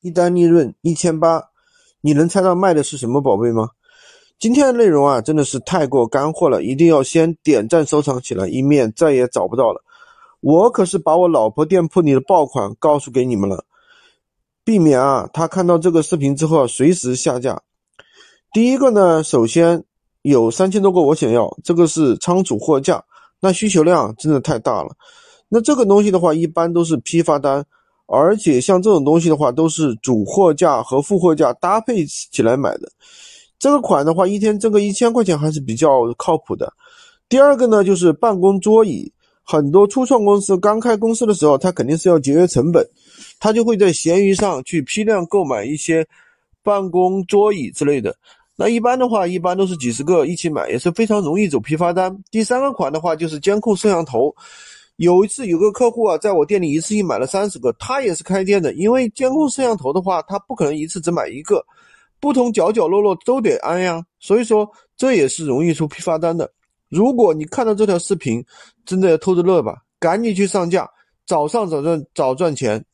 一单利润一千八，你能猜到卖的是什么宝贝吗？今天的内容啊，真的是太过干货了，一定要先点赞收藏起来，以免再也找不到了。我可是把我老婆店铺里的爆款告诉给你们了，避免啊她看到这个视频之后随时下架。第一个呢，首先有三千多个我想要，这个是仓储货架，那需求量真的太大了。那这个东西的话，一般都是批发单。而且像这种东西的话，都是主货架和副货架搭配起来买的。这个款的话，一天挣个一千块钱还是比较靠谱的。第二个呢，就是办公桌椅。很多初创公司刚开公司的时候，他肯定是要节约成本，他就会在闲鱼上去批量购买一些办公桌椅之类的。那一般的话，一般都是几十个一起买，也是非常容易走批发单。第三个款的话，就是监控摄像头。有一次有个客户啊，在我店里一次性买了三十个，他也是开店的，因为监控摄像头的话，他不可能一次只买一个，不同角角落落都得安呀，所以说这也是容易出批发单的。如果你看到这条视频，真的要偷着乐吧，赶紧去上架，早上早赚早赚钱。